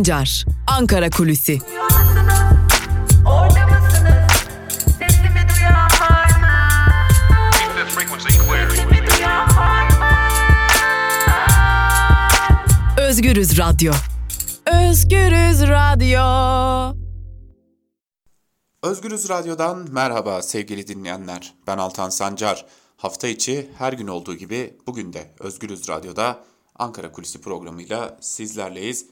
Sancar, Ankara Kulüsi. Özgürüz Radyo. Özgürüz Radyo. Özgürüz Radyo'dan merhaba sevgili dinleyenler. Ben Altan Sancar. Hafta içi her gün olduğu gibi bugün de Özgürüz Radyo'da Ankara Kulisi programıyla sizlerleyiz.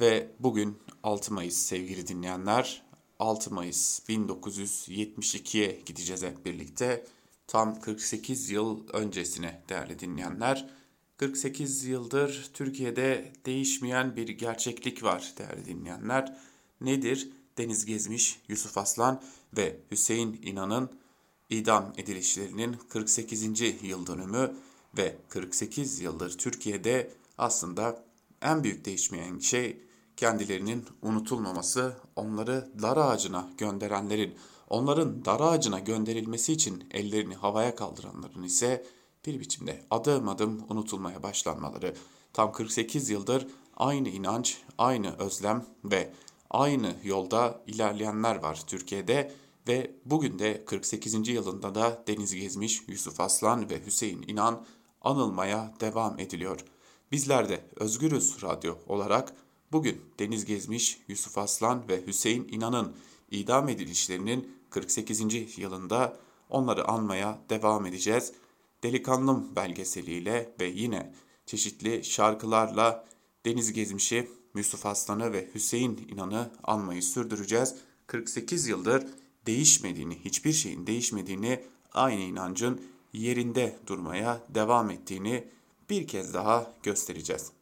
Ve bugün 6 Mayıs sevgili dinleyenler. 6 Mayıs 1972'ye gideceğiz hep birlikte. Tam 48 yıl öncesine değerli dinleyenler. 48 yıldır Türkiye'de değişmeyen bir gerçeklik var değerli dinleyenler. Nedir? Deniz Gezmiş, Yusuf Aslan ve Hüseyin İnan'ın idam edilişlerinin 48. yıl dönümü ve 48 yıldır Türkiye'de aslında en büyük değişmeyen şey kendilerinin unutulmaması, onları dar ağacına gönderenlerin, onların dar ağacına gönderilmesi için ellerini havaya kaldıranların ise bir biçimde adım adım unutulmaya başlanmaları. Tam 48 yıldır aynı inanç, aynı özlem ve aynı yolda ilerleyenler var Türkiye'de ve bugün de 48. yılında da Deniz Gezmiş, Yusuf Aslan ve Hüseyin İnan anılmaya devam ediliyor. Bizler de Özgürüz Radyo olarak bugün Deniz Gezmiş, Yusuf Aslan ve Hüseyin İnan'ın idam edilişlerinin 48. yılında onları anmaya devam edeceğiz. Delikanlım belgeseliyle ve yine çeşitli şarkılarla Deniz Gezmiş'i, Yusuf Aslan'ı ve Hüseyin İnan'ı anmayı sürdüreceğiz. 48 yıldır değişmediğini, hiçbir şeyin değişmediğini, aynı inancın yerinde durmaya devam ettiğini bir kez daha göstereceğiz.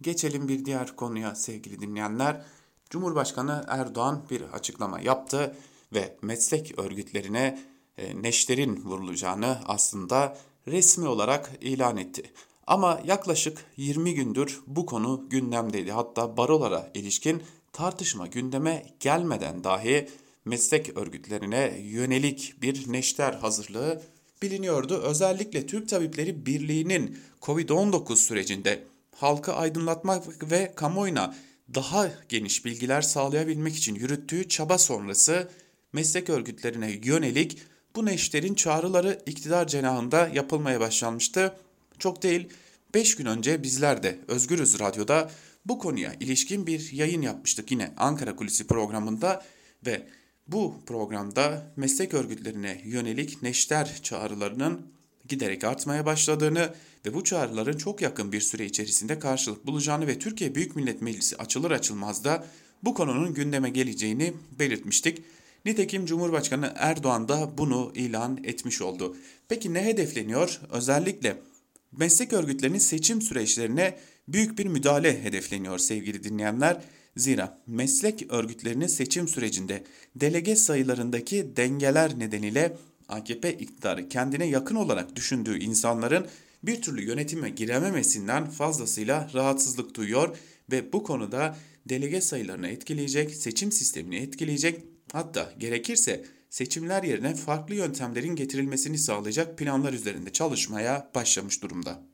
Geçelim bir diğer konuya sevgili dinleyenler. Cumhurbaşkanı Erdoğan bir açıklama yaptı ve meslek örgütlerine e, neşterin vurulacağını aslında resmi olarak ilan etti. Ama yaklaşık 20 gündür bu konu gündemdeydi. Hatta barolara ilişkin tartışma gündeme gelmeden dahi meslek örgütlerine yönelik bir neşter hazırlığı biliniyordu. Özellikle Türk Tabipleri Birliği'nin Covid-19 sürecinde halkı aydınlatmak ve kamuoyuna daha geniş bilgiler sağlayabilmek için yürüttüğü çaba sonrası meslek örgütlerine yönelik bu neşterin çağrıları iktidar cenahında yapılmaya başlanmıştı. Çok değil 5 gün önce bizler de Özgürüz Radyo'da bu konuya ilişkin bir yayın yapmıştık yine Ankara Kulisi programında ve bu programda meslek örgütlerine yönelik neşter çağrılarının giderek artmaya başladığını ve bu çağrıların çok yakın bir süre içerisinde karşılık bulacağını ve Türkiye Büyük Millet Meclisi açılır açılmaz da bu konunun gündeme geleceğini belirtmiştik. Nitekim Cumhurbaşkanı Erdoğan da bunu ilan etmiş oldu. Peki ne hedefleniyor? Özellikle meslek örgütlerinin seçim süreçlerine büyük bir müdahale hedefleniyor sevgili dinleyenler. Zira meslek örgütlerinin seçim sürecinde delege sayılarındaki dengeler nedeniyle AKP iktidarı kendine yakın olarak düşündüğü insanların bir türlü yönetime girememesinden fazlasıyla rahatsızlık duyuyor ve bu konuda delege sayılarını etkileyecek, seçim sistemini etkileyecek hatta gerekirse seçimler yerine farklı yöntemlerin getirilmesini sağlayacak planlar üzerinde çalışmaya başlamış durumda.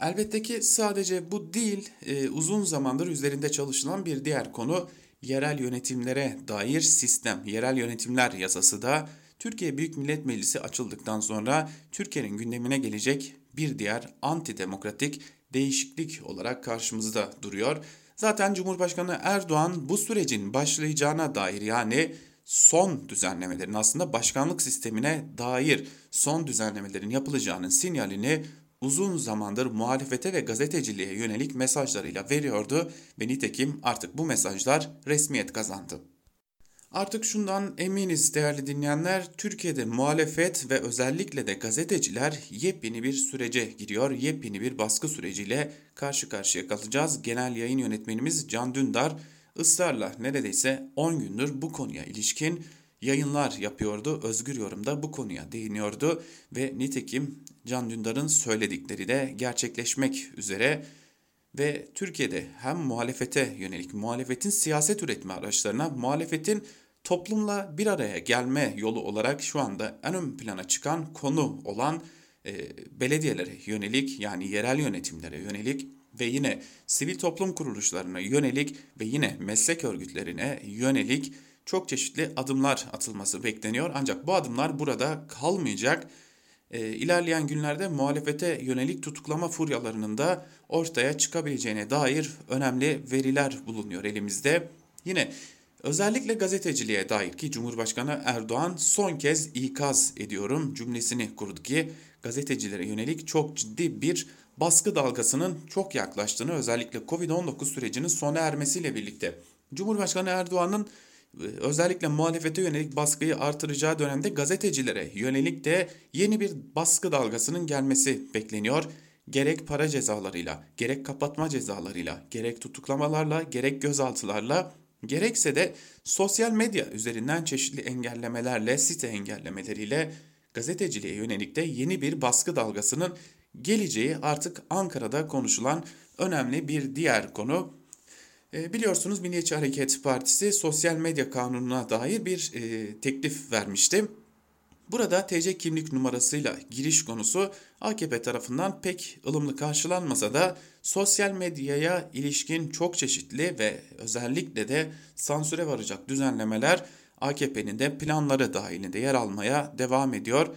Elbette ki sadece bu değil, e, uzun zamandır üzerinde çalışılan bir diğer konu yerel yönetimlere dair sistem, yerel yönetimler yasası da Türkiye Büyük Millet Meclisi açıldıktan sonra Türkiye'nin gündemine gelecek bir diğer antidemokratik değişiklik olarak karşımızda duruyor. Zaten Cumhurbaşkanı Erdoğan bu sürecin başlayacağına dair yani son düzenlemelerin aslında başkanlık sistemine dair son düzenlemelerin yapılacağının sinyalini uzun zamandır muhalefete ve gazeteciliğe yönelik mesajlarıyla veriyordu ve nitekim artık bu mesajlar resmiyet kazandı. Artık şundan eminiz değerli dinleyenler, Türkiye'de muhalefet ve özellikle de gazeteciler yepyeni bir sürece giriyor. Yepyeni bir baskı süreciyle karşı karşıya kalacağız. Genel yayın yönetmenimiz Can Dündar ısrarla neredeyse 10 gündür bu konuya ilişkin yayınlar yapıyordu. Özgür Yorum'da bu konuya değiniyordu ve nitekim Can Dündar'ın söyledikleri de gerçekleşmek üzere ve Türkiye'de hem muhalefete yönelik muhalefetin siyaset üretme araçlarına, muhalefetin toplumla bir araya gelme yolu olarak şu anda en ön plana çıkan konu olan e, belediyelere yönelik yani yerel yönetimlere yönelik ve yine sivil toplum kuruluşlarına yönelik ve yine meslek örgütlerine yönelik çok çeşitli adımlar atılması bekleniyor. Ancak bu adımlar burada kalmayacak. E, ilerleyen günlerde muhalefete yönelik tutuklama furyalarının da ortaya çıkabileceğine dair önemli veriler bulunuyor elimizde. Yine özellikle gazeteciliğe dair ki Cumhurbaşkanı Erdoğan son kez ikaz ediyorum cümlesini kurdu ki gazetecilere yönelik çok ciddi bir baskı dalgasının çok yaklaştığını özellikle Covid-19 sürecinin sona ermesiyle birlikte Cumhurbaşkanı Erdoğan'ın özellikle muhalefete yönelik baskıyı artıracağı dönemde gazetecilere yönelik de yeni bir baskı dalgasının gelmesi bekleniyor. Gerek para cezalarıyla, gerek kapatma cezalarıyla, gerek tutuklamalarla, gerek gözaltılarla, gerekse de sosyal medya üzerinden çeşitli engellemelerle, site engellemeleriyle gazeteciliğe yönelik de yeni bir baskı dalgasının geleceği artık Ankara'da konuşulan önemli bir diğer konu. E, biliyorsunuz Milliyetçi Hareket Partisi sosyal medya kanununa dair bir e, teklif vermişti. Burada TC kimlik numarasıyla giriş konusu AKP tarafından pek ılımlı karşılanmasa da sosyal medyaya ilişkin çok çeşitli ve özellikle de sansüre varacak düzenlemeler AKP'nin de planları dahilinde yer almaya devam ediyor.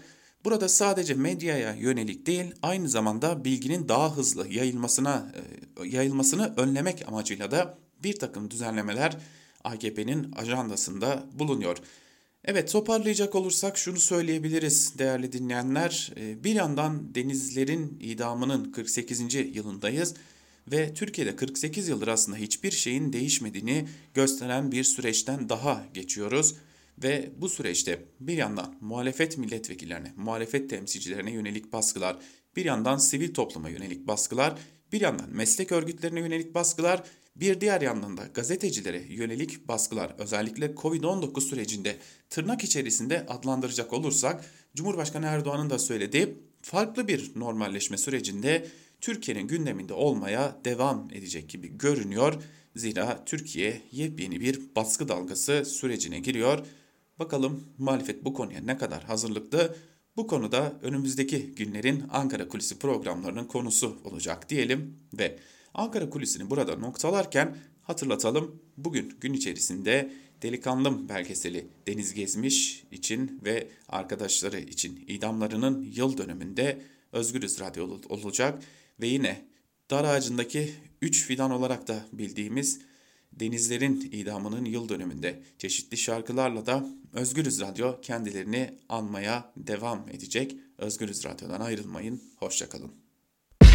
Burada sadece medyaya yönelik değil, aynı zamanda bilginin daha hızlı yayılmasına e, yayılmasını önlemek amacıyla da bir takım düzenlemeler AKP'nin ajandasında bulunuyor. Evet toparlayacak olursak şunu söyleyebiliriz değerli dinleyenler. E, bir yandan denizlerin idamının 48. yılındayız ve Türkiye'de 48 yıldır aslında hiçbir şeyin değişmediğini gösteren bir süreçten daha geçiyoruz. Ve bu süreçte bir yandan muhalefet milletvekillerine, muhalefet temsilcilerine yönelik baskılar, bir yandan sivil topluma yönelik baskılar, bir yandan meslek örgütlerine yönelik baskılar, bir diğer yandan da gazetecilere yönelik baskılar özellikle Covid-19 sürecinde tırnak içerisinde adlandıracak olursak Cumhurbaşkanı Erdoğan'ın da söylediği farklı bir normalleşme sürecinde Türkiye'nin gündeminde olmaya devam edecek gibi görünüyor. Zira Türkiye yepyeni bir baskı dalgası sürecine giriyor. Bakalım muhalefet bu konuya ne kadar hazırlıklı? Bu konuda önümüzdeki günlerin Ankara Kulisi programlarının konusu olacak diyelim ve Ankara Kulisi'ni burada noktalarken hatırlatalım. Bugün gün içerisinde Delikanlım belgeseli Deniz Gezmiş için ve arkadaşları için idamlarının yıl dönümünde Özgürüz Radyo olacak ve yine dar ağacındaki 3 fidan olarak da bildiğimiz denizlerin idamının yıl dönümünde çeşitli şarkılarla da Özgürüz Radyo kendilerini anmaya devam edecek. Özgürüz Radyo'dan ayrılmayın. Hoşçakalın.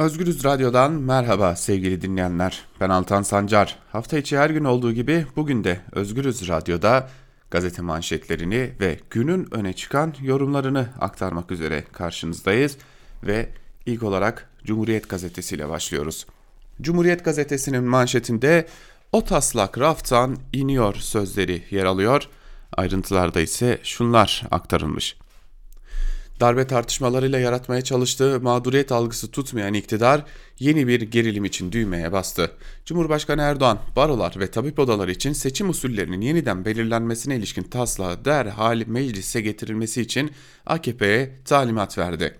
Özgürüz Radyo'dan merhaba sevgili dinleyenler. Ben Altan Sancar. Hafta içi her gün olduğu gibi bugün de Özgürüz Radyo'da gazete manşetlerini ve günün öne çıkan yorumlarını aktarmak üzere karşınızdayız ve ilk olarak Cumhuriyet Gazetesi ile başlıyoruz. Cumhuriyet Gazetesi'nin manşetinde o taslak raftan iniyor sözleri yer alıyor. Ayrıntılarda ise şunlar aktarılmış. Darbe tartışmalarıyla yaratmaya çalıştığı mağduriyet algısı tutmayan iktidar yeni bir gerilim için düğmeye bastı. Cumhurbaşkanı Erdoğan, barolar ve tabip odaları için seçim usullerinin yeniden belirlenmesine ilişkin taslağı derhal meclise getirilmesi için AKP'ye talimat verdi.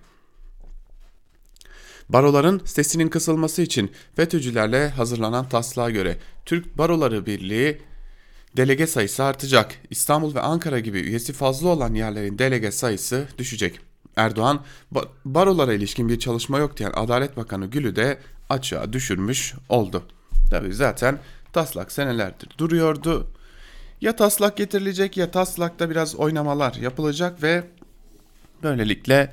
Baroların sesinin kısılması için FETÖ'cülerle hazırlanan taslağa göre Türk Baroları Birliği delege sayısı artacak. İstanbul ve Ankara gibi üyesi fazla olan yerlerin delege sayısı düşecek. Erdoğan barolara ilişkin bir çalışma yok diyen Adalet Bakanı Gül'ü de açığa düşürmüş oldu. Tabi zaten taslak senelerdir duruyordu. Ya taslak getirilecek ya taslakta biraz oynamalar yapılacak ve böylelikle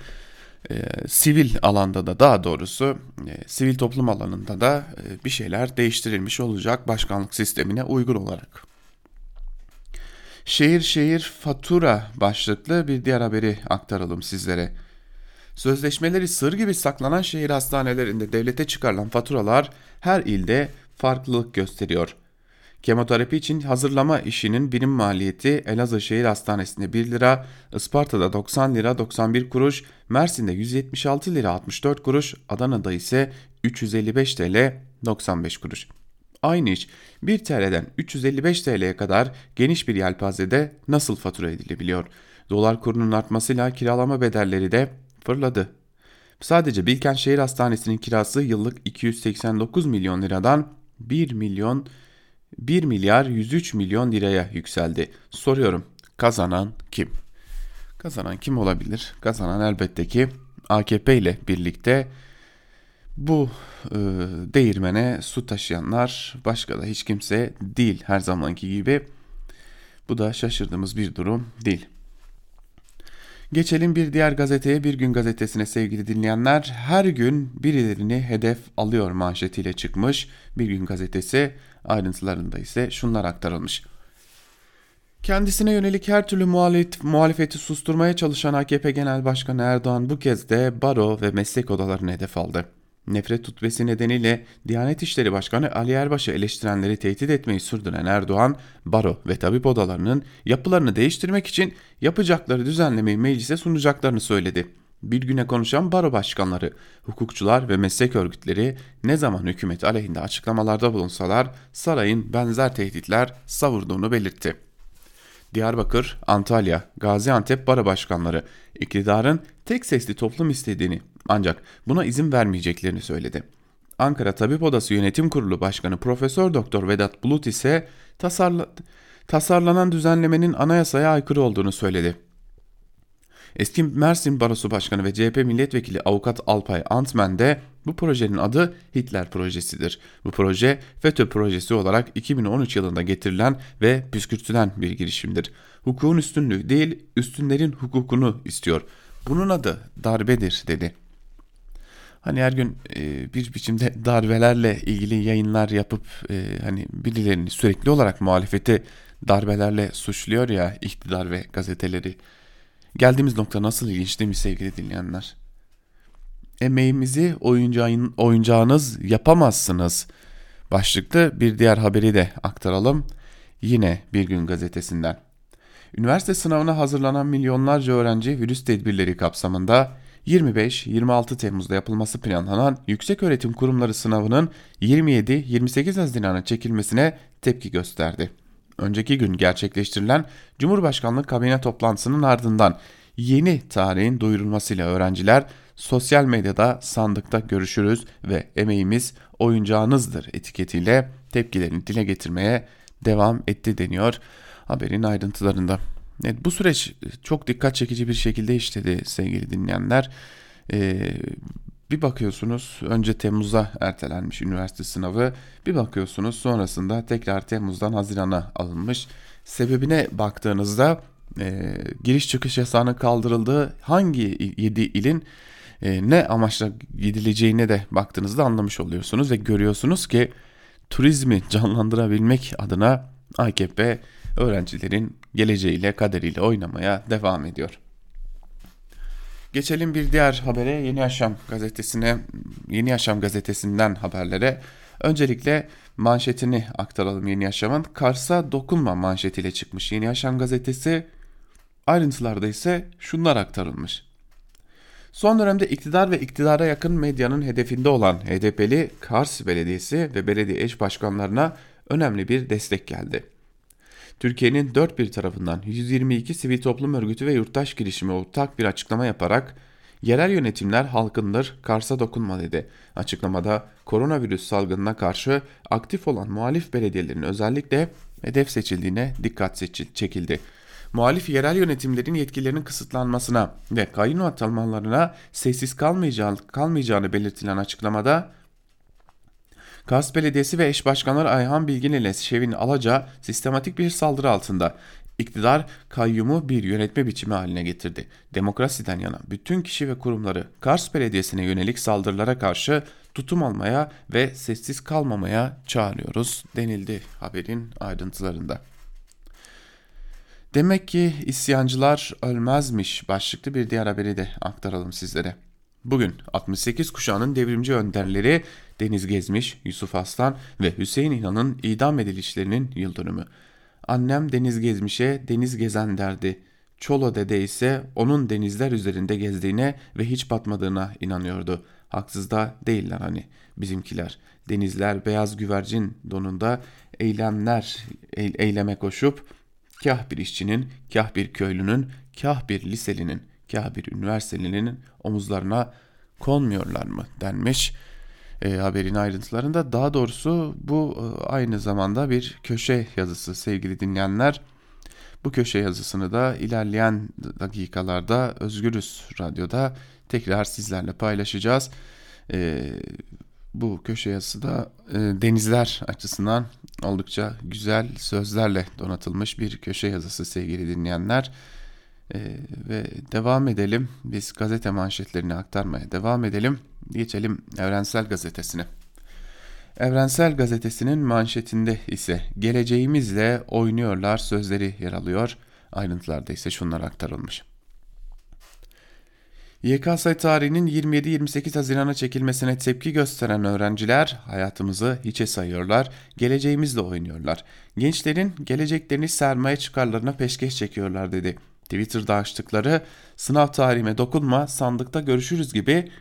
e, sivil alanda da daha doğrusu e, sivil toplum alanında da e, bir şeyler değiştirilmiş olacak başkanlık sistemine uygun olarak. Şehir şehir fatura başlıklı bir diğer haberi aktaralım sizlere. Sözleşmeleri sır gibi saklanan şehir hastanelerinde devlete çıkarılan faturalar her ilde farklılık gösteriyor. Kemoterapi için hazırlama işinin birim maliyeti Elazığ Şehir Hastanesi'nde 1 lira, Isparta'da 90 lira 91 kuruş, Mersin'de 176 lira 64 kuruş, Adana'da ise 355 TL 95 kuruş. Aynı iş 1 TL'den 355 TL'ye kadar geniş bir yelpazede nasıl fatura edilebiliyor? Dolar kurunun artmasıyla kiralama bedelleri de fırladı. Sadece Bilkent Şehir Hastanesi'nin kirası yıllık 289 milyon liradan 1 milyon 1 milyar 103 milyon liraya yükseldi. Soruyorum kazanan kim? Kazanan kim olabilir? Kazanan elbette ki AKP ile birlikte bu e, değirmene su taşıyanlar başka da hiç kimse değil her zamanki gibi. Bu da şaşırdığımız bir durum değil. Geçelim bir diğer gazeteye Bir Gün Gazetesi'ne sevgili dinleyenler. Her gün birilerini hedef alıyor manşetiyle çıkmış Bir Gün Gazetesi ayrıntılarında ise şunlar aktarılmış. Kendisine yönelik her türlü muhalif, muhalefeti susturmaya çalışan AKP Genel Başkanı Erdoğan bu kez de baro ve meslek odalarını hedef aldı. Nefret tutbesi nedeniyle Diyanet İşleri Başkanı Ali Erbaş'ı eleştirenleri tehdit etmeyi sürdüren Erdoğan, baro ve tabip odalarının yapılarını değiştirmek için yapacakları düzenlemeyi meclise sunacaklarını söyledi. Bir güne konuşan baro başkanları, hukukçular ve meslek örgütleri ne zaman hükümet aleyhinde açıklamalarda bulunsalar sarayın benzer tehditler savurduğunu belirtti. Diyarbakır, Antalya, Gaziantep baro başkanları iktidarın tek sesli toplum istediğini ancak buna izin vermeyeceklerini söyledi. Ankara Tabip Odası Yönetim Kurulu Başkanı Profesör Doktor Vedat Bulut ise tasarla, tasarlanan düzenlemenin anayasaya aykırı olduğunu söyledi. Eski Mersin Barosu Başkanı ve CHP Milletvekili Avukat Alpay Antmen de bu projenin adı Hitler Projesi'dir. Bu proje FETÖ projesi olarak 2013 yılında getirilen ve püskürtülen bir girişimdir. Hukukun üstünlüğü değil, üstünlerin hukukunu istiyor. Bunun adı darbedir dedi. Hani her gün e, bir biçimde darbelerle ilgili yayınlar yapıp e, hani birilerini sürekli olarak muhalefeti darbelerle suçluyor ya iktidar ve gazeteleri. Geldiğimiz nokta nasıl ilginç değil mi sevgili dinleyenler? Emeğimizi oyuncağın, oyuncağınız yapamazsınız. Başlıklı bir diğer haberi de aktaralım. Yine bir gün gazetesinden. Üniversite sınavına hazırlanan milyonlarca öğrenci virüs tedbirleri kapsamında 25-26 Temmuz'da yapılması planlanan Yükseköğretim Kurumları sınavının 27-28 Haziran'a çekilmesine tepki gösterdi. Önceki gün gerçekleştirilen Cumhurbaşkanlığı kabine toplantısının ardından yeni tarihin duyurulmasıyla öğrenciler sosyal medyada sandıkta görüşürüz ve emeğimiz oyuncağınızdır etiketiyle tepkilerini dile getirmeye devam etti deniyor haberin ayrıntılarında. Evet, bu süreç çok dikkat çekici bir şekilde işledi sevgili dinleyenler. Ee, bir bakıyorsunuz önce Temmuz'a ertelenmiş üniversite sınavı. Bir bakıyorsunuz sonrasında tekrar Temmuz'dan Haziran'a alınmış. Sebebine baktığınızda e, giriş çıkış yasağının kaldırıldığı hangi 7 ilin e, ne amaçla gidileceğine de baktığınızda anlamış oluyorsunuz ve görüyorsunuz ki turizmi canlandırabilmek adına AKP öğrencilerin geleceğiyle kaderiyle oynamaya devam ediyor. Geçelim bir diğer habere Yeni Yaşam gazetesine Yeni Yaşam gazetesinden haberlere. Öncelikle manşetini aktaralım Yeni Yaşam'ın. Kars'a dokunma manşetiyle çıkmış Yeni Yaşam gazetesi. Ayrıntılarda ise şunlar aktarılmış. Son dönemde iktidar ve iktidara yakın medyanın hedefinde olan HDP'li Kars Belediyesi ve belediye eş başkanlarına önemli bir destek geldi. Türkiye'nin dört bir tarafından 122 sivil toplum örgütü ve yurttaş girişimi ortak bir açıklama yaparak yerel yönetimler halkındır, Kars'a dokunma dedi. Açıklamada koronavirüs salgınına karşı aktif olan muhalif belediyelerin özellikle hedef seçildiğine dikkat çekildi. Muhalif yerel yönetimlerin yetkilerinin kısıtlanmasına ve kayyum atanmalarına sessiz kalmayacağı, kalmayacağını belirtilen açıklamada Kars Belediyesi ve eş başkanları Ayhan Bilgin ile Şevin Alaca sistematik bir saldırı altında. İktidar kayyumu bir yönetme biçimi haline getirdi. Demokrasiden yana bütün kişi ve kurumları Kars Belediyesi'ne yönelik saldırılara karşı tutum almaya ve sessiz kalmamaya çağırıyoruz denildi haberin ayrıntılarında. Demek ki isyancılar ölmezmiş başlıklı bir diğer haberi de aktaralım sizlere. Bugün 68 kuşağının devrimci önderleri Deniz Gezmiş, Yusuf Aslan ve Hüseyin İnan'ın idam edilişlerinin yıl dönümü. Annem Deniz Gezmiş'e deniz gezen derdi. Çolo dede ise onun denizler üzerinde gezdiğine ve hiç batmadığına inanıyordu. Haksız da değiller hani bizimkiler. Denizler beyaz güvercin donunda eylemler eyleme koşup kah bir işçinin, kah bir köylünün, kah bir liselinin, kah bir üniversitelinin omuzlarına konmuyorlar mı denmiş e, haberin ayrıntılarında. Daha doğrusu bu e, aynı zamanda bir köşe yazısı sevgili dinleyenler. Bu köşe yazısını da ilerleyen dakikalarda Özgürüz Radyo'da tekrar sizlerle paylaşacağız. E, bu köşe yazısı da e, denizler açısından oldukça güzel sözlerle donatılmış bir köşe yazısı sevgili dinleyenler. E, ve devam edelim. Biz gazete manşetlerini aktarmaya devam edelim. Geçelim Evrensel Gazetesi'ne. Evrensel Gazetesi'nin manşetinde ise geleceğimizle oynuyorlar sözleri yer alıyor. Ayrıntılarda ise şunlar aktarılmış. YKS tarihinin 27-28 Haziran'a çekilmesine tepki gösteren öğrenciler hayatımızı hiçe sayıyorlar, geleceğimizle oynuyorlar. Gençlerin geleceklerini sermaye çıkarlarına peşkeş çekiyorlar dedi. Twitter'da açtıkları sınav tarihime dokunma sandıkta görüşürüz gibi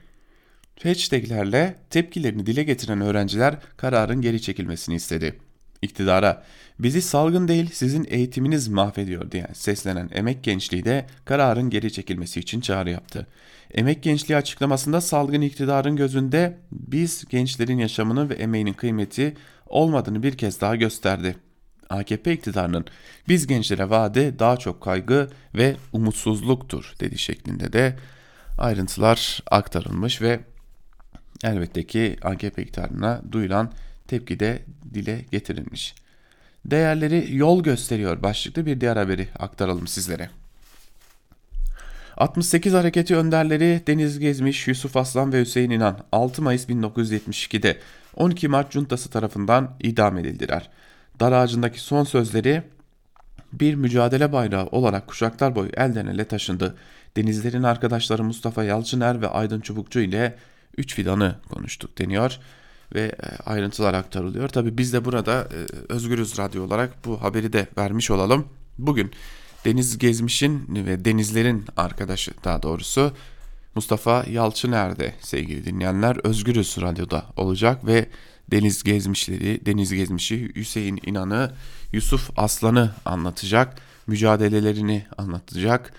hashtaglerle tepkilerini dile getiren öğrenciler kararın geri çekilmesini istedi. İktidara bizi salgın değil sizin eğitiminiz mahvediyor diye seslenen emek gençliği de kararın geri çekilmesi için çağrı yaptı. Emek gençliği açıklamasında salgın iktidarın gözünde biz gençlerin yaşamını ve emeğinin kıymeti olmadığını bir kez daha gösterdi. AKP iktidarının biz gençlere vaadi daha çok kaygı ve umutsuzluktur dedi şeklinde de ayrıntılar aktarılmış ve elbette ki AKP iktidarına duyulan tepki de dile getirilmiş. Değerleri yol gösteriyor başlıklı bir diğer haberi aktaralım sizlere. 68 hareketi önderleri Deniz Gezmiş, Yusuf Aslan ve Hüseyin İnan 6 Mayıs 1972'de 12 Mart Cuntası tarafından idam edildiler. Dar ağacındaki son sözleri bir mücadele bayrağı olarak kuşaklar boyu elden ele taşındı. Denizlerin arkadaşları Mustafa Yalçıner ve Aydın Çubukçu ile 3 fidanı konuştuk deniyor ve e, ayrıntılar aktarılıyor. Tabi biz de burada e, Özgürüz Radyo olarak bu haberi de vermiş olalım. Bugün Deniz Gezmiş'in ve Denizler'in arkadaşı daha doğrusu Mustafa Yalçıner'de sevgili dinleyenler Özgürüz Radyo'da olacak ve Deniz Gezmişleri, Deniz Gezmiş'i, Hüseyin İnan'ı, Yusuf Aslan'ı anlatacak, mücadelelerini anlatacak.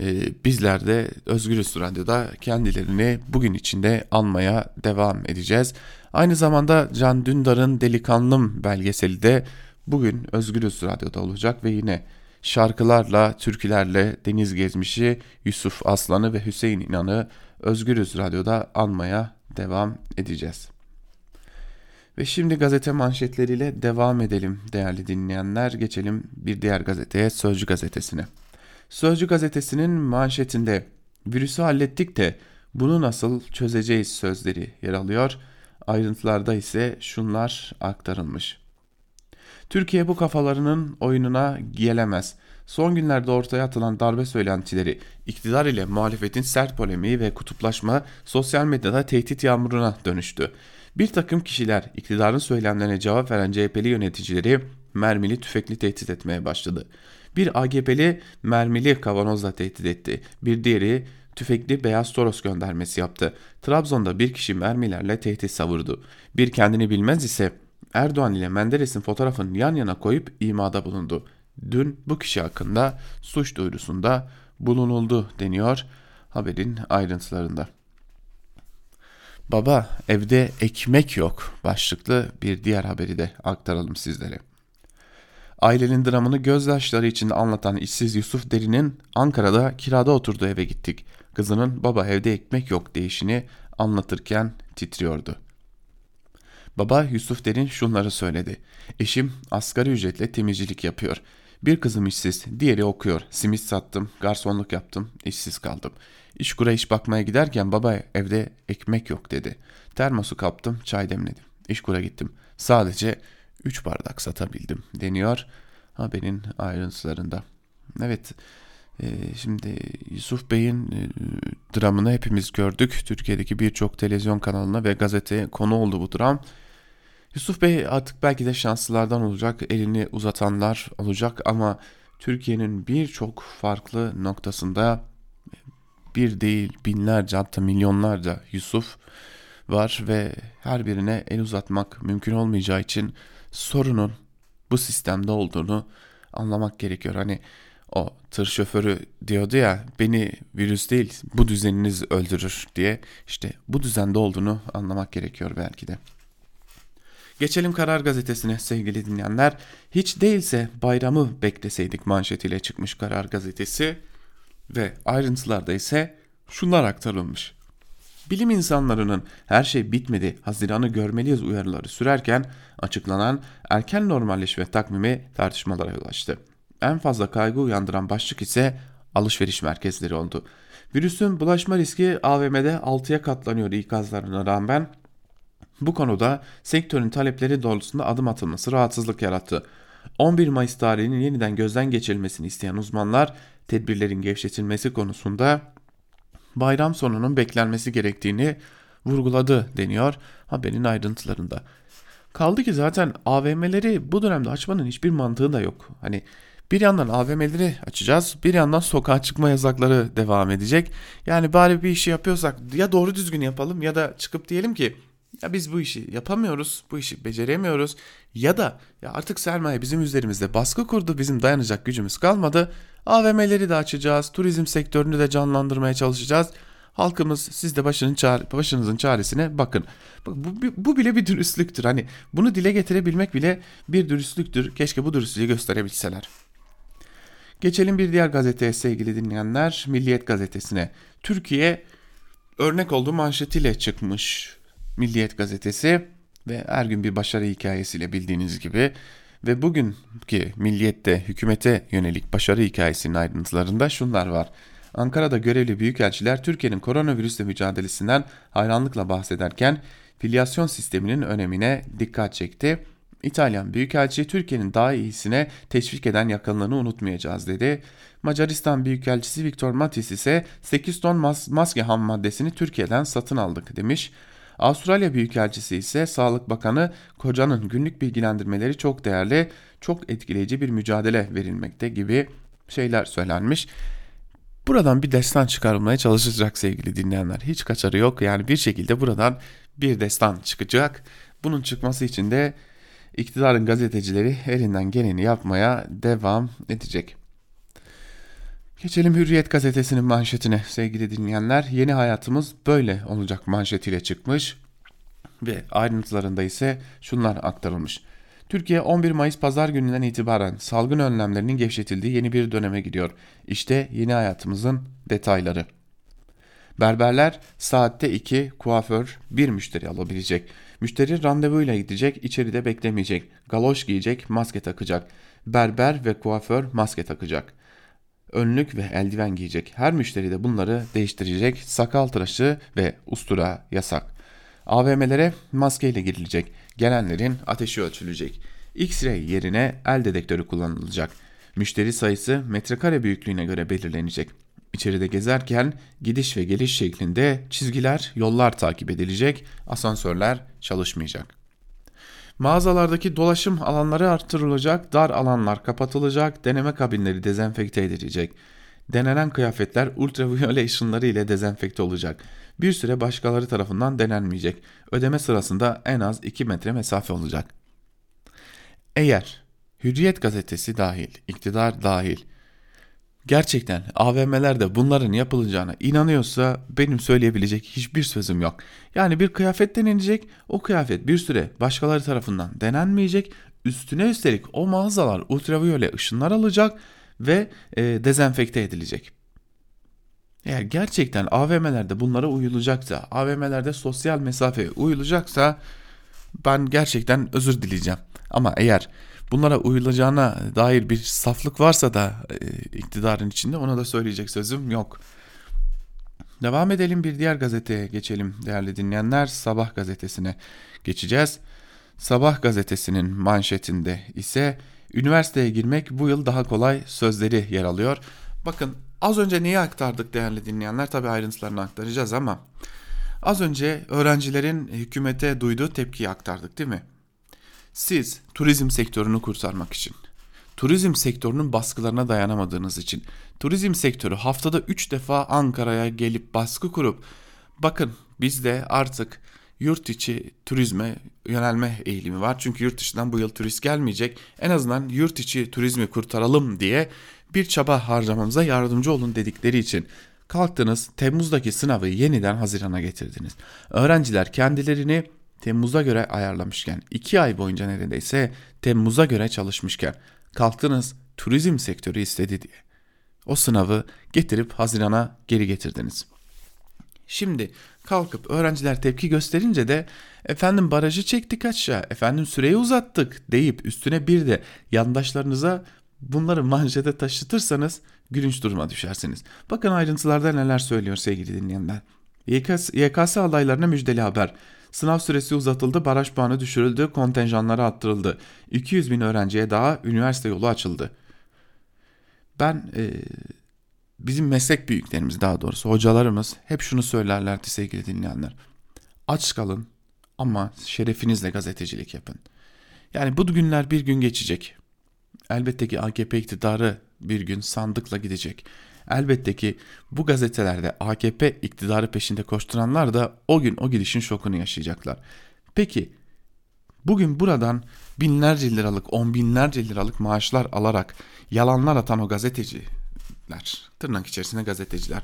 Ee, bizler de Özgürüz Radyo'da kendilerini bugün içinde anmaya devam edeceğiz. Aynı zamanda Can Dündar'ın Delikanlım belgeseli de bugün Özgürüz Radyo'da olacak ve yine şarkılarla, türkülerle Deniz Gezmiş'i, Yusuf Aslan'ı ve Hüseyin İnan'ı Özgürüz Radyo'da anmaya devam edeceğiz. Ve şimdi gazete manşetleriyle devam edelim değerli dinleyenler. Geçelim bir diğer gazeteye Sözcü gazetesine. Sözcü gazetesinin manşetinde virüsü hallettik de bunu nasıl çözeceğiz sözleri yer alıyor. Ayrıntılarda ise şunlar aktarılmış. Türkiye bu kafalarının oyununa gelemez. Son günlerde ortaya atılan darbe söylentileri, iktidar ile muhalefetin sert polemiği ve kutuplaşma sosyal medyada tehdit yağmuruna dönüştü. Bir takım kişiler iktidarın söylemlerine cevap veren CHP'li yöneticileri mermili tüfekli tehdit etmeye başladı. Bir AGP'li mermili kavanozla tehdit etti. Bir diğeri tüfekli beyaz toros göndermesi yaptı. Trabzon'da bir kişi mermilerle tehdit savurdu. Bir kendini bilmez ise Erdoğan ile Menderes'in fotoğrafını yan yana koyup imada bulundu. Dün bu kişi hakkında suç duyurusunda bulunuldu deniyor haberin ayrıntılarında. Baba evde ekmek yok başlıklı bir diğer haberi de aktaralım sizlere. Ailenin dramını gözyaşları içinde anlatan işsiz Yusuf Derin'in Ankara'da kirada oturduğu eve gittik. Kızının baba evde ekmek yok deyişini anlatırken titriyordu. Baba Yusuf Derin şunları söyledi. Eşim asgari ücretle temizcilik yapıyor. Bir kızım işsiz, diğeri okuyor. Simit sattım, garsonluk yaptım, işsiz kaldım. İşkura iş bakmaya giderken baba evde ekmek yok dedi. Termosu kaptım, çay demledim. İşkura gittim. Sadece 3 bardak satabildim deniyor haberin ayrıntılarında. Evet Ee, şimdi Yusuf Bey'in e, dramını hepimiz gördük. Türkiye'deki birçok televizyon kanalına ve gazeteye konu oldu bu dram. Yusuf Bey artık belki de şanslılardan olacak, elini uzatanlar olacak ama Türkiye'nin birçok farklı noktasında bir değil binlerce hatta milyonlarca Yusuf var ve her birine el uzatmak mümkün olmayacağı için sorunun bu sistemde olduğunu anlamak gerekiyor. Hani o tır şoförü diyordu ya beni virüs değil bu düzeniniz öldürür diye işte bu düzende olduğunu anlamak gerekiyor belki de. Geçelim Karar Gazetesi'ne sevgili dinleyenler. Hiç değilse bayramı bekleseydik manşetiyle çıkmış Karar Gazetesi ve ayrıntılarda ise şunlar aktarılmış. Bilim insanlarının her şey bitmedi, Haziran'ı görmeliyiz uyarıları sürerken açıklanan erken normalleşme takvimi tartışmalara yol açtı. En fazla kaygı uyandıran başlık ise alışveriş merkezleri oldu. Virüsün bulaşma riski AVM'de 6'ya katlanıyor ikazlarına rağmen bu konuda sektörün talepleri doğrultusunda adım atılması rahatsızlık yarattı. 11 Mayıs tarihinin yeniden gözden geçirilmesini isteyen uzmanlar tedbirlerin gevşetilmesi konusunda bayram sonunun beklenmesi gerektiğini vurguladı deniyor haberin ayrıntılarında. Kaldı ki zaten AVM'leri bu dönemde açmanın hiçbir mantığı da yok. Hani bir yandan AVM'leri açacağız, bir yandan sokağa çıkma yasakları devam edecek. Yani bari bir işi yapıyorsak ya doğru düzgün yapalım ya da çıkıp diyelim ki ya biz bu işi yapamıyoruz, bu işi beceremiyoruz ya da ya artık sermaye bizim üzerimizde baskı kurdu, bizim dayanacak gücümüz kalmadı. AVM'leri de açacağız, turizm sektörünü de canlandırmaya çalışacağız. Halkımız siz de başının çare, başınızın çaresine bakın. Bak, bu, bu bile bir dürüstlüktür. Hani bunu dile getirebilmek bile bir dürüstlüktür. Keşke bu dürüstlüğü gösterebilseler. Geçelim bir diğer gazeteye sevgili dinleyenler. Milliyet gazetesine. Türkiye örnek olduğu manşetiyle çıkmış Milliyet gazetesi ve her gün bir başarı hikayesiyle bildiğiniz gibi ve bugünkü Milliyet'te hükümete yönelik başarı hikayesinin ayrıntılarında şunlar var. Ankara'da görevli büyükelçiler Türkiye'nin koronavirüsle mücadelesinden hayranlıkla bahsederken filyasyon sisteminin önemine dikkat çekti. İtalyan Büyükelçi Türkiye'nin daha iyisine teşvik eden yakınlığını unutmayacağız dedi. Macaristan Büyükelçisi Viktor Matis ise 8 ton mas maske ham maddesini Türkiye'den satın aldık demiş. Avustralya Büyükelçisi ise Sağlık Bakanı kocanın günlük bilgilendirmeleri çok değerli, çok etkileyici bir mücadele verilmekte gibi şeyler söylenmiş. Buradan bir destan çıkarılmaya çalışacak sevgili dinleyenler. Hiç kaçarı yok. Yani bir şekilde buradan bir destan çıkacak. Bunun çıkması için de iktidarın gazetecileri elinden geleni yapmaya devam edecek. Geçelim Hürriyet gazetesinin manşetine sevgili dinleyenler. Yeni hayatımız böyle olacak manşetiyle çıkmış ve ayrıntılarında ise şunlar aktarılmış. Türkiye 11 Mayıs pazar gününden itibaren salgın önlemlerinin gevşetildiği yeni bir döneme gidiyor. İşte yeni hayatımızın detayları. Berberler saatte 2, kuaför 1 müşteri alabilecek. Müşteri randevuyla gidecek, içeride beklemeyecek. Galoş giyecek, maske takacak. Berber ve kuaför maske takacak. Önlük ve eldiven giyecek. Her müşteri de bunları değiştirecek. Sakal tıraşı ve ustura yasak. AVM'lere maskeyle girilecek. Gelenlerin ateşi ölçülecek. X-ray yerine el dedektörü kullanılacak. Müşteri sayısı metrekare büyüklüğüne göre belirlenecek. İçeride gezerken gidiş ve geliş şeklinde çizgiler, yollar takip edilecek, asansörler çalışmayacak. Mağazalardaki dolaşım alanları artırılacak, dar alanlar kapatılacak, deneme kabinleri dezenfekte edilecek. Denenen kıyafetler ultraviyole ışınları ile dezenfekte olacak. Bir süre başkaları tarafından denenmeyecek. Ödeme sırasında en az 2 metre mesafe olacak. Eğer Hürriyet gazetesi dahil, iktidar dahil gerçekten AVM'lerde bunların yapılacağına inanıyorsa benim söyleyebilecek hiçbir sözüm yok. Yani bir kıyafet denenecek, o kıyafet bir süre başkaları tarafından denenmeyecek, üstüne üstelik o mağazalar ultraviyole ışınlar alacak ve e, dezenfekte edilecek. Eğer gerçekten AVM'lerde bunlara uyulacaksa, AVM'lerde sosyal mesafe uyulacaksa ben gerçekten özür dileyeceğim. Ama eğer bunlara uyulacağına dair bir saflık varsa da e, iktidarın içinde ona da söyleyecek sözüm yok. Devam edelim bir diğer gazeteye geçelim değerli dinleyenler. Sabah gazetesine geçeceğiz. Sabah gazetesinin manşetinde ise üniversiteye girmek bu yıl daha kolay sözleri yer alıyor. Bakın az önce neyi aktardık değerli dinleyenler? Tabi ayrıntılarını aktaracağız ama az önce öğrencilerin hükümete duyduğu tepkiyi aktardık değil mi? Siz turizm sektörünü kurtarmak için, turizm sektörünün baskılarına dayanamadığınız için, turizm sektörü haftada 3 defa Ankara'ya gelip baskı kurup bakın biz de artık yurt içi turizme yönelme eğilimi var. Çünkü yurt dışından bu yıl turist gelmeyecek. En azından yurt içi turizmi kurtaralım diye bir çaba harcamamıza yardımcı olun dedikleri için kalktınız Temmuz'daki sınavı yeniden Haziran'a getirdiniz. Öğrenciler kendilerini Temmuz'a göre ayarlamışken 2 ay boyunca neredeyse Temmuz'a göre çalışmışken kalktınız turizm sektörü istedi diye. O sınavı getirip Haziran'a geri getirdiniz. Şimdi kalkıp öğrenciler tepki gösterince de efendim barajı çektik aşağı, efendim süreyi uzattık deyip üstüne bir de yandaşlarınıza bunları manşete taşıtırsanız gülünç duruma düşersiniz. Bakın ayrıntılarda neler söylüyor sevgili dinleyenler. YKS, YKS adaylarına müjdeli haber. Sınav süresi uzatıldı, baraj puanı düşürüldü, kontenjanları arttırıldı. 200 bin öğrenciye daha üniversite yolu açıldı. Ben e, bizim meslek büyüklerimiz daha doğrusu hocalarımız hep şunu söylerlerdi sevgili dinleyenler. Aç kalın ama şerefinizle gazetecilik yapın. Yani bu günler bir gün geçecek. Elbette ki AKP iktidarı bir gün sandıkla gidecek. Elbette ki bu gazetelerde AKP iktidarı peşinde koşturanlar da o gün o gidişin şokunu yaşayacaklar. Peki bugün buradan binlerce liralık, on binlerce liralık maaşlar alarak yalanlar atan o gazeteciler, tırnak içerisinde gazeteciler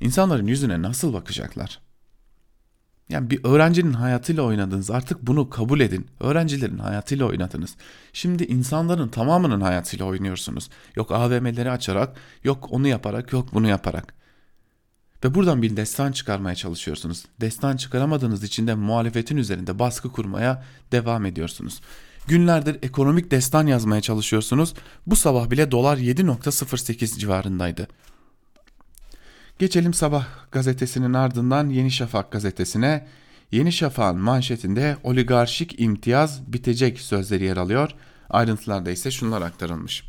insanların yüzüne nasıl bakacaklar? Yani bir öğrencinin hayatıyla oynadınız. Artık bunu kabul edin. Öğrencilerin hayatıyla oynadınız. Şimdi insanların tamamının hayatıyla oynuyorsunuz. Yok AVM'leri açarak, yok onu yaparak, yok bunu yaparak. Ve buradan bir destan çıkarmaya çalışıyorsunuz. Destan çıkaramadığınız için de muhalefetin üzerinde baskı kurmaya devam ediyorsunuz. Günlerdir ekonomik destan yazmaya çalışıyorsunuz. Bu sabah bile dolar 7.08 civarındaydı. Geçelim Sabah gazetesinin ardından Yeni Şafak gazetesine. Yeni Şafak'ın manşetinde oligarşik imtiyaz bitecek sözleri yer alıyor. Ayrıntılarda ise şunlar aktarılmış.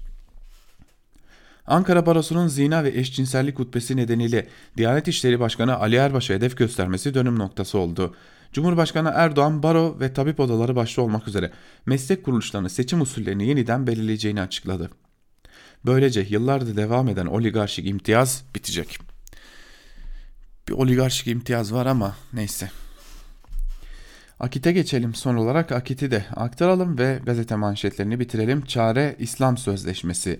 Ankara Barosu'nun zina ve eşcinsellik hutbesi nedeniyle Diyanet İşleri Başkanı Ali Erbaş'a hedef göstermesi dönüm noktası oldu. Cumhurbaşkanı Erdoğan baro ve tabip odaları başta olmak üzere meslek kuruluşlarının seçim usullerini yeniden belirleyeceğini açıkladı. Böylece yıllardır devam eden oligarşik imtiyaz bitecek bir oligarşik imtiyaz var ama neyse. Akit'e geçelim son olarak Akit'i de aktaralım ve gazete manşetlerini bitirelim. Çare İslam Sözleşmesi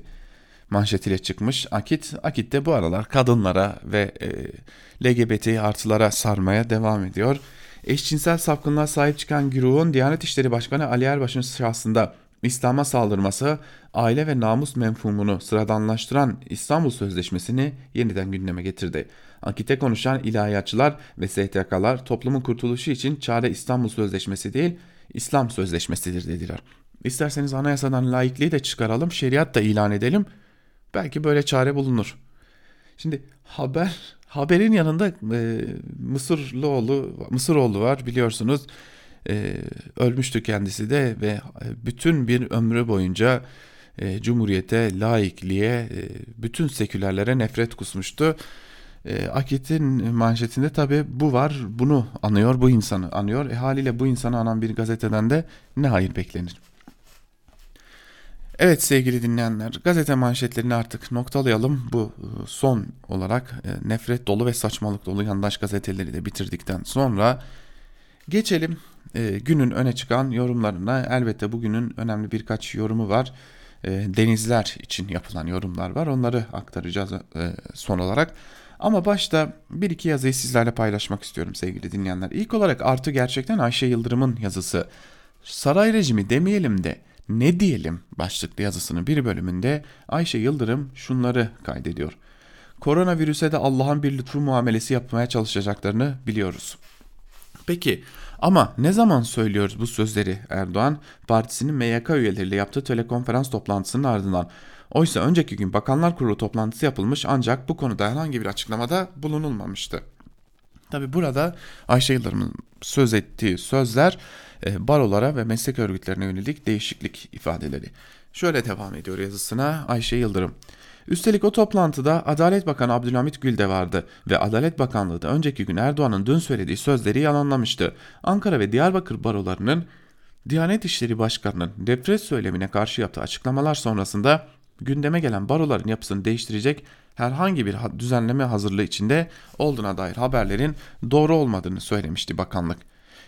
manşetiyle çıkmış. Akit, Akit de bu aralar kadınlara ve e, LGBT artılara sarmaya devam ediyor. Eşcinsel sapkınlığa sahip çıkan güruhun Diyanet İşleri Başkanı Ali Erbaş'ın şahsında İslam'a saldırması aile ve namus menfumunu sıradanlaştıran İstanbul Sözleşmesi'ni yeniden gündeme getirdi. Akit'e konuşan ilahiyatçılar ve STK'lar toplumun kurtuluşu için çare İstanbul Sözleşmesi değil İslam Sözleşmesidir dediler. İsterseniz anayasadan laikliği de çıkaralım, şeriat da ilan edelim. Belki böyle çare bulunur. Şimdi haber haberin yanında e, Mısırlıoğlu Mısıroğlu var biliyorsunuz. E, ölmüştü kendisi de ve bütün bir ömrü boyunca e, cumhuriyete, laikliğe, e, bütün sekülerlere nefret kusmuştu. E, Akit'in manşetinde tabi bu var. Bunu anıyor, bu insanı anıyor. E, haliyle bu insanı anan bir gazeteden de ne hayır beklenir. Evet sevgili dinleyenler gazete manşetlerini artık noktalayalım. Bu e, son olarak e, nefret dolu ve saçmalık dolu yandaş gazeteleri de bitirdikten sonra geçelim e, günün öne çıkan yorumlarına. Elbette bugünün önemli birkaç yorumu var. Denizler için yapılan yorumlar var. Onları aktaracağız son olarak. Ama başta bir iki yazıyı sizlerle paylaşmak istiyorum sevgili dinleyenler. İlk olarak artı gerçekten Ayşe Yıldırım'ın yazısı. Saray rejimi demeyelim de ne diyelim başlıklı yazısının bir bölümünde Ayşe Yıldırım şunları kaydediyor. Koronavirüse de Allah'ın bir lütfu muamelesi yapmaya çalışacaklarını biliyoruz. Peki ama ne zaman söylüyoruz bu sözleri Erdoğan? Partisinin MYK üyeleriyle yaptığı telekonferans toplantısının ardından Oysa önceki gün Bakanlar Kurulu toplantısı yapılmış ancak bu konuda herhangi bir açıklamada bulunulmamıştı. Tabi burada Ayşe Yıldırım'ın söz ettiği sözler e, barolara ve meslek örgütlerine yönelik değişiklik ifadeleri. Şöyle devam ediyor yazısına Ayşe Yıldırım. Üstelik o toplantıda Adalet Bakanı Abdülhamit Gül de vardı ve Adalet Bakanlığı da önceki gün Erdoğan'ın dün söylediği sözleri yalanlamıştı. Ankara ve Diyarbakır barolarının Diyanet İşleri Başkanı'nın deprez söylemine karşı yaptığı açıklamalar sonrasında gündeme gelen baroların yapısını değiştirecek herhangi bir düzenleme hazırlığı içinde olduğuna dair haberlerin doğru olmadığını söylemişti bakanlık.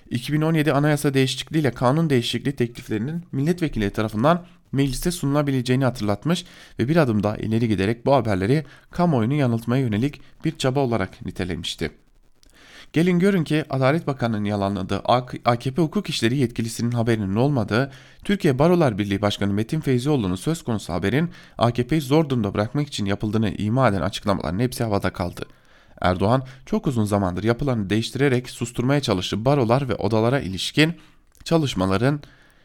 2017 anayasa değişikliğiyle kanun değişikliği tekliflerinin milletvekili tarafından mecliste sunulabileceğini hatırlatmış ve bir adım daha ileri giderek bu haberleri kamuoyunu yanıltmaya yönelik bir çaba olarak nitelemişti. Gelin görün ki Adalet Bakanı'nın yalanladığı AKP hukuk işleri yetkilisinin haberinin olmadığı, Türkiye Barolar Birliği Başkanı Metin Feyzioğlu'nun söz konusu haberin AKP'yi zor durumda bırakmak için yapıldığını ima eden açıklamaların hepsi havada kaldı. Erdoğan çok uzun zamandır yapılarını değiştirerek susturmaya çalıştığı barolar ve odalara ilişkin çalışmaların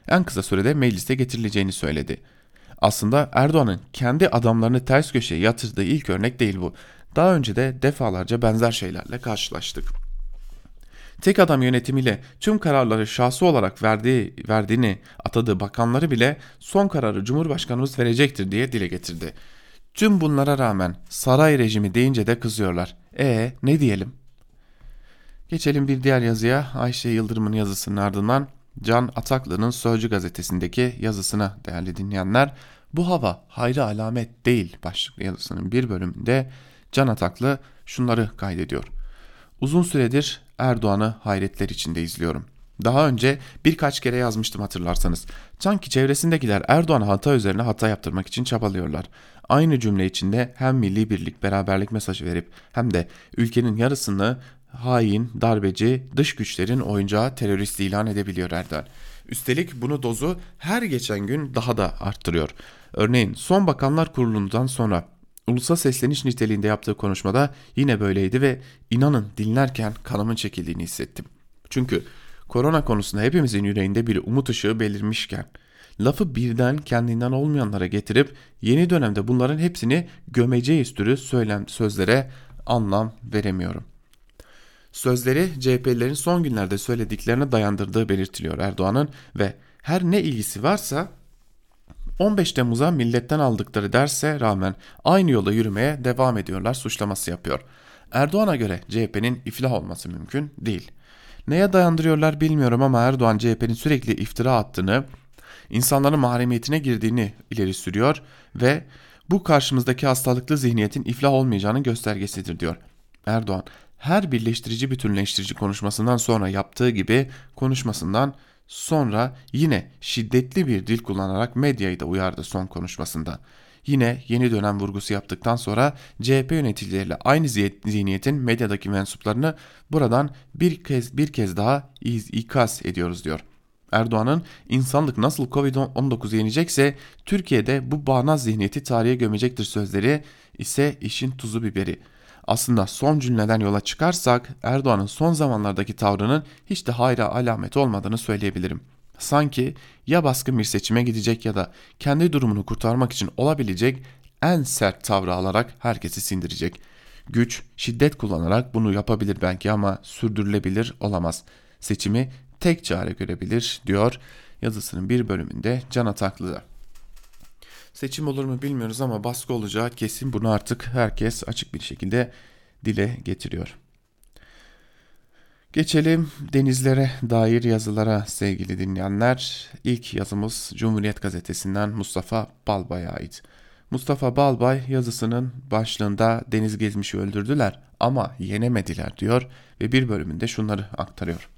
en kısa sürede mecliste getirileceğini söyledi. Aslında Erdoğan'ın kendi adamlarını ters köşeye yatırdığı ilk örnek değil bu. Daha önce de defalarca benzer şeylerle karşılaştık. Tek adam yönetimiyle tüm kararları şahsı olarak verdiği, verdiğini atadığı bakanları bile son kararı Cumhurbaşkanımız verecektir diye dile getirdi. Tüm bunlara rağmen saray rejimi deyince de kızıyorlar. E ne diyelim? Geçelim bir diğer yazıya. Ayşe Yıldırım'ın yazısının ardından Can Ataklı'nın Sözcü gazetesindeki yazısına değerli dinleyenler. Bu hava hayra alamet değil başlıklı yazısının bir bölümünde Can Ataklı şunları kaydediyor. Uzun süredir Erdoğan'ı hayretler içinde izliyorum. Daha önce birkaç kere yazmıştım hatırlarsanız. Sanki çevresindekiler Erdoğan hata üzerine hata yaptırmak için çabalıyorlar. Aynı cümle içinde hem milli birlik, beraberlik mesajı verip hem de ülkenin yarısını hain, darbeci, dış güçlerin oyuncağı terörist ilan edebiliyor Erdoğan. Üstelik bunu dozu her geçen gün daha da arttırıyor. Örneğin son bakanlar kurulundan sonra ulusal sesleniş niteliğinde yaptığı konuşmada yine böyleydi ve inanın dinlerken kanımın çekildiğini hissettim. Çünkü korona konusunda hepimizin yüreğinde bir umut ışığı belirmişken lafı birden kendinden olmayanlara getirip yeni dönemde bunların hepsini gömeceğiz türü söylem sözlere anlam veremiyorum. Sözleri CHP'lilerin son günlerde söylediklerine dayandırdığı belirtiliyor Erdoğan'ın ve her ne ilgisi varsa 15 Temmuz'a milletten aldıkları derse rağmen aynı yola yürümeye devam ediyorlar suçlaması yapıyor. Erdoğan'a göre CHP'nin iflah olması mümkün değil. Neye dayandırıyorlar bilmiyorum ama Erdoğan CHP'nin sürekli iftira attığını, insanların mahremiyetine girdiğini ileri sürüyor ve bu karşımızdaki hastalıklı zihniyetin iflah olmayacağının göstergesidir diyor. Erdoğan her birleştirici bütünleştirici konuşmasından sonra yaptığı gibi konuşmasından sonra yine şiddetli bir dil kullanarak medyayı da uyardı son konuşmasında. Yine yeni dönem vurgusu yaptıktan sonra CHP yöneticileriyle aynı zihniyetin medyadaki mensuplarını buradan bir kez bir kez daha ikaz ediyoruz diyor. Erdoğan'ın insanlık nasıl Covid-19 yenecekse Türkiye'de bu bağnaz zihniyeti tarihe gömecektir sözleri ise işin tuzu biberi. Aslında son cümleden yola çıkarsak Erdoğan'ın son zamanlardaki tavrının hiç de hayra alamet olmadığını söyleyebilirim. Sanki ya baskın bir seçime gidecek ya da kendi durumunu kurtarmak için olabilecek en sert tavrı alarak herkesi sindirecek. Güç, şiddet kullanarak bunu yapabilir belki ama sürdürülebilir olamaz. Seçimi tek çare görebilir diyor yazısının bir bölümünde Can Ataklı'da. Seçim olur mu bilmiyoruz ama baskı olacağı kesin bunu artık herkes açık bir şekilde dile getiriyor. Geçelim denizlere dair yazılara sevgili dinleyenler. İlk yazımız Cumhuriyet Gazetesi'nden Mustafa Balbay'a ait. Mustafa Balbay yazısının başlığında deniz gezmişi öldürdüler ama yenemediler diyor ve bir bölümünde şunları aktarıyor.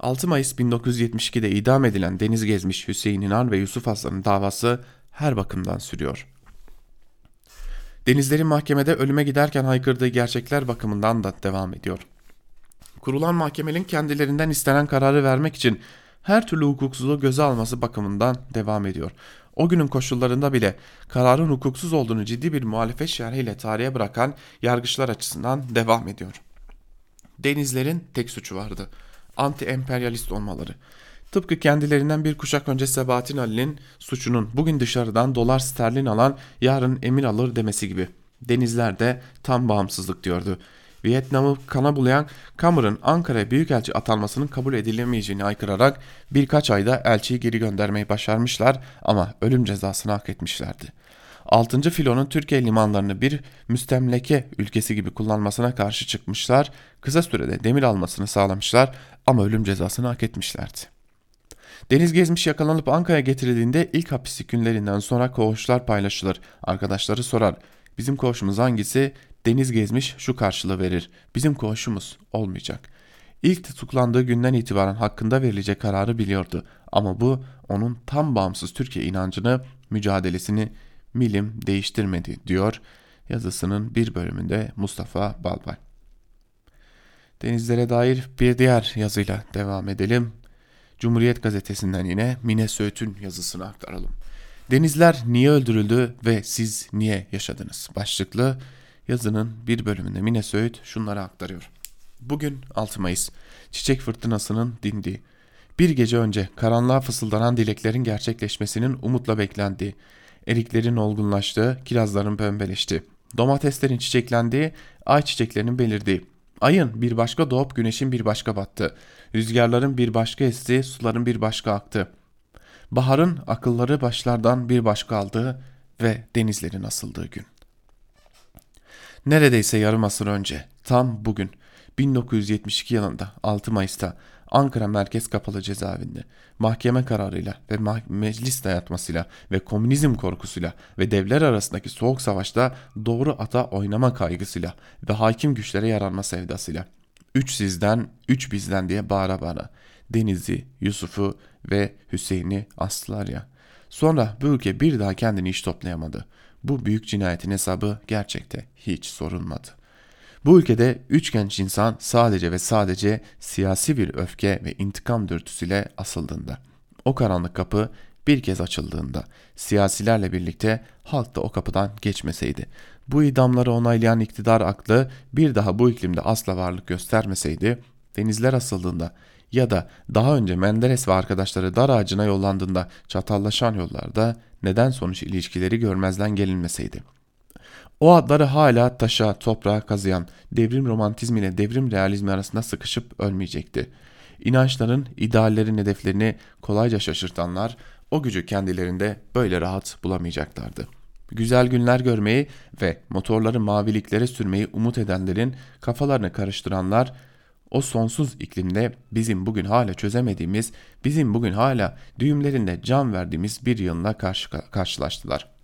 6 Mayıs 1972'de idam edilen deniz gezmiş Hüseyin İnan ve Yusuf Aslan'ın davası her bakımdan sürüyor. Denizlerin mahkemede ölüme giderken haykırdığı gerçekler bakımından da devam ediyor. Kurulan mahkemenin kendilerinden istenen kararı vermek için her türlü hukuksuzluğu göze alması bakımından devam ediyor. O günün koşullarında bile kararın hukuksuz olduğunu ciddi bir muhalefet şerhiyle tarihe bırakan yargıçlar açısından devam ediyor. Denizlerin tek suçu vardı. Anti-emperyalist olmaları. Tıpkı kendilerinden bir kuşak önce Sebahattin Ali'nin suçunun bugün dışarıdan dolar sterlin alan yarın emir alır demesi gibi. Denizler de tam bağımsızlık diyordu. Vietnam'ı kana bulayan Cameron Ankara'ya büyükelçi atanmasının kabul edilemeyeceğini aykırarak birkaç ayda elçiyi geri göndermeyi başarmışlar ama ölüm cezasını hak etmişlerdi. 6. filonun Türkiye limanlarını bir müstemleke ülkesi gibi kullanmasına karşı çıkmışlar, kısa sürede demir almasını sağlamışlar ama ölüm cezasını hak etmişlerdi. Deniz gezmiş yakalanıp Ankara'ya getirildiğinde ilk hapislik günlerinden sonra koğuşlar paylaşılır. Arkadaşları sorar. Bizim koğuşumuz hangisi? Deniz gezmiş şu karşılığı verir. Bizim koğuşumuz olmayacak. İlk tutuklandığı günden itibaren hakkında verilecek kararı biliyordu. Ama bu onun tam bağımsız Türkiye inancını, mücadelesini milim değiştirmedi diyor yazısının bir bölümünde Mustafa Balbay. Denizlere dair bir diğer yazıyla devam edelim. Cumhuriyet gazetesinden yine Mine Söğüt'ün yazısını aktaralım. Denizler niye öldürüldü ve siz niye yaşadınız? Başlıklı yazının bir bölümünde Mine Söğüt şunları aktarıyor. Bugün 6 Mayıs. Çiçek fırtınasının dindiği. Bir gece önce karanlığa fısıldanan dileklerin gerçekleşmesinin umutla beklendiği, eriklerin olgunlaştığı, kirazların pembeleştiği, domateslerin çiçeklendiği, ay çiçeklerinin belirdiği, ayın bir başka doğup güneşin bir başka battı, rüzgarların bir başka esti, suların bir başka aktı. Baharın akılları başlardan bir başka aldığı ve denizlerin asıldığı gün. Neredeyse yarım asır önce, tam bugün, 1972 yılında 6 Mayıs'ta Ankara Merkez Kapalı Cezaevinde mahkeme kararıyla ve meclis dayatmasıyla ve komünizm korkusuyla ve devler arasındaki soğuk savaşta doğru ata oynama kaygısıyla ve hakim güçlere yaranma sevdasıyla üç sizden, üç bizden diye bağıra bağıra Deniz'i, Yusuf'u ve Hüseyin'i astılar ya. Sonra bu ülke bir daha kendini iş toplayamadı. Bu büyük cinayetin hesabı gerçekte hiç sorulmadı. Bu ülkede üç genç insan sadece ve sadece siyasi bir öfke ve intikam dürtüsüyle asıldığında, o karanlık kapı bir kez açıldığında, siyasilerle birlikte halk da o kapıdan geçmeseydi, bu idamları onaylayan iktidar aklı bir daha bu iklimde asla varlık göstermeseydi, denizler asıldığında ya da daha önce Menderes ve arkadaşları dar ağacına yollandığında çatallaşan yollarda neden sonuç ilişkileri görmezden gelinmeseydi.'' O adları hala taşa, toprağa kazıyan devrim romantizmi ile devrim realizmi arasında sıkışıp ölmeyecekti. İnançların, ideallerin hedeflerini kolayca şaşırtanlar o gücü kendilerinde böyle rahat bulamayacaklardı. Güzel günler görmeyi ve motorları maviliklere sürmeyi umut edenlerin kafalarını karıştıranlar o sonsuz iklimde bizim bugün hala çözemediğimiz, bizim bugün hala düğümlerinde can verdiğimiz bir yılına karşı karşılaştılar.''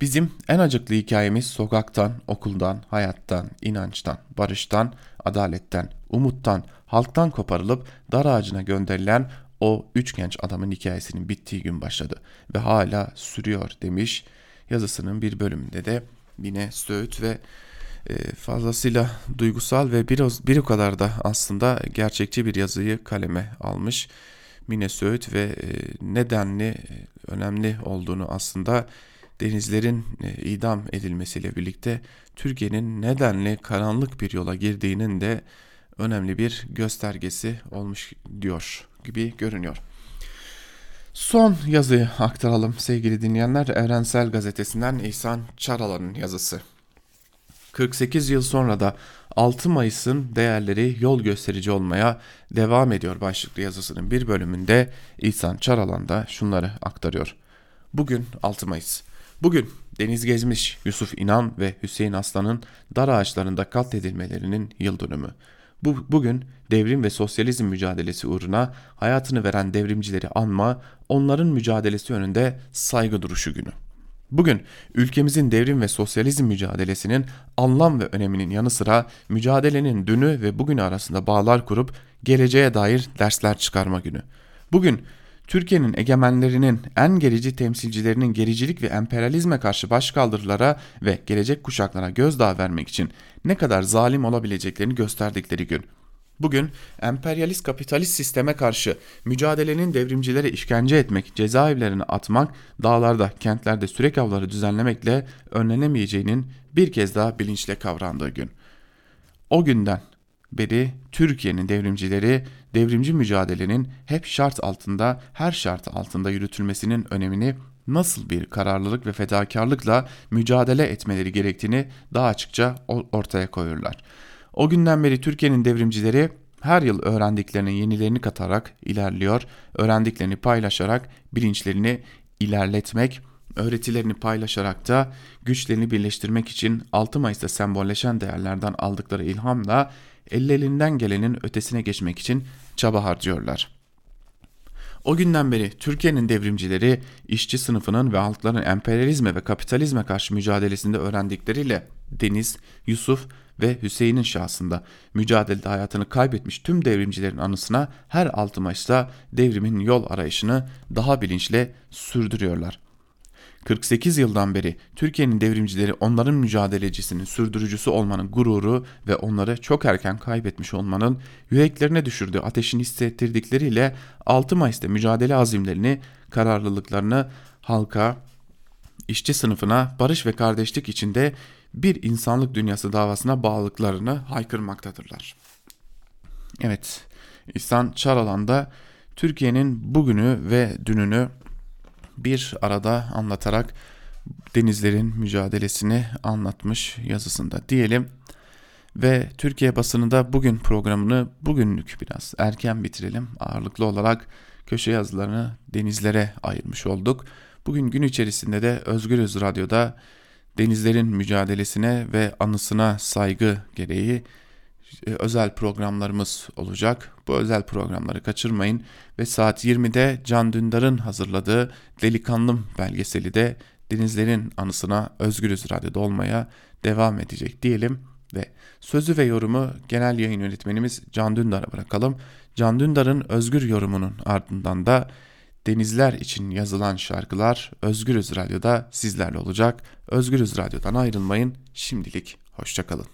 Bizim en acıklı hikayemiz sokaktan, okuldan, hayattan, inançtan, barıştan, adaletten, umuttan, halktan koparılıp dar ağacına gönderilen o üç genç adamın hikayesinin bittiği gün başladı ve hala sürüyor demiş yazısının bir bölümünde de yine Söğüt ve e, fazlasıyla duygusal ve biraz bir o kadar da aslında gerçekçi bir yazıyı kaleme almış. Mine Söğüt ve e, nedenli e, önemli olduğunu aslında denizlerin e, idam edilmesiyle birlikte Türkiye'nin nedenli karanlık bir yola girdiğinin de önemli bir göstergesi olmuş diyor gibi görünüyor. Son yazıyı aktaralım sevgili dinleyenler. Evrensel Gazetesi'nden İhsan Çaralan'ın yazısı. 48 yıl sonra da 6 Mayıs'ın değerleri yol gösterici olmaya devam ediyor başlıklı yazısının bir bölümünde İhsan Çaralan da şunları aktarıyor. Bugün 6 Mayıs. Bugün Deniz Gezmiş, Yusuf İnan ve Hüseyin Aslan'ın dar ağaçlarında katledilmelerinin yıl dönümü. Bu, bugün devrim ve sosyalizm mücadelesi uğruna hayatını veren devrimcileri anma, onların mücadelesi önünde saygı duruşu günü. Bugün ülkemizin devrim ve sosyalizm mücadelesinin anlam ve öneminin yanı sıra mücadelenin dünü ve bugünü arasında bağlar kurup geleceğe dair dersler çıkarma günü. Bugün Türkiye'nin egemenlerinin en gerici temsilcilerinin gericilik ve emperyalizme karşı başkaldırılara ve gelecek kuşaklara gözdağı vermek için ne kadar zalim olabileceklerini gösterdikleri gün. Bugün emperyalist kapitalist sisteme karşı mücadelenin devrimcilere işkence etmek, cezaevlerine atmak, dağlarda, kentlerde sürek avları düzenlemekle önlenemeyeceğinin bir kez daha bilinçle kavrandığı gün. O günden beri Türkiye'nin devrimcileri devrimci mücadelenin hep şart altında, her şart altında yürütülmesinin önemini nasıl bir kararlılık ve fedakarlıkla mücadele etmeleri gerektiğini daha açıkça ortaya koyuyorlar. O günden beri Türkiye'nin devrimcileri her yıl öğrendiklerinin yenilerini katarak ilerliyor, öğrendiklerini paylaşarak bilinçlerini ilerletmek, öğretilerini paylaşarak da güçlerini birleştirmek için 6 Mayıs'ta sembolleşen değerlerden aldıkları ilhamla ellerinden gelenin ötesine geçmek için çaba harcıyorlar. O günden beri Türkiye'nin devrimcileri işçi sınıfının ve halkların emperyalizme ve kapitalizme karşı mücadelesinde öğrendikleriyle Deniz, Yusuf ve Hüseyin'in şahsında mücadelede hayatını kaybetmiş tüm devrimcilerin anısına her 6 Mayıs'ta devrimin yol arayışını daha bilinçle sürdürüyorlar. 48 yıldan beri Türkiye'nin devrimcileri onların mücadelecisinin sürdürücüsü olmanın gururu ve onları çok erken kaybetmiş olmanın yüreklerine düşürdüğü ateşini hissettirdikleriyle 6 Mayıs'ta mücadele azimlerini, kararlılıklarını halka, işçi sınıfına barış ve kardeşlik içinde bir insanlık dünyası davasına bağlılıklarını haykırmaktadırlar. Evet, İhsan Çaralan Türkiye'nin bugünü ve dününü bir arada anlatarak denizlerin mücadelesini anlatmış yazısında diyelim. Ve Türkiye basınında bugün programını bugünlük biraz erken bitirelim. Ağırlıklı olarak köşe yazılarını denizlere ayırmış olduk. Bugün gün içerisinde de Özgürüz Radyo'da denizlerin mücadelesine ve anısına saygı gereği özel programlarımız olacak. Bu özel programları kaçırmayın ve saat 20'de Can Dündar'ın hazırladığı Delikanlım belgeseli de denizlerin anısına Özgürüz Radyo'da olmaya devam edecek diyelim ve sözü ve yorumu genel yayın yönetmenimiz Can Dündar'a bırakalım. Can Dündar'ın özgür yorumunun ardından da denizler için yazılan şarkılar Özgürüz Radyo'da sizlerle olacak. Özgürüz Radyo'dan ayrılmayın. Şimdilik hoşçakalın.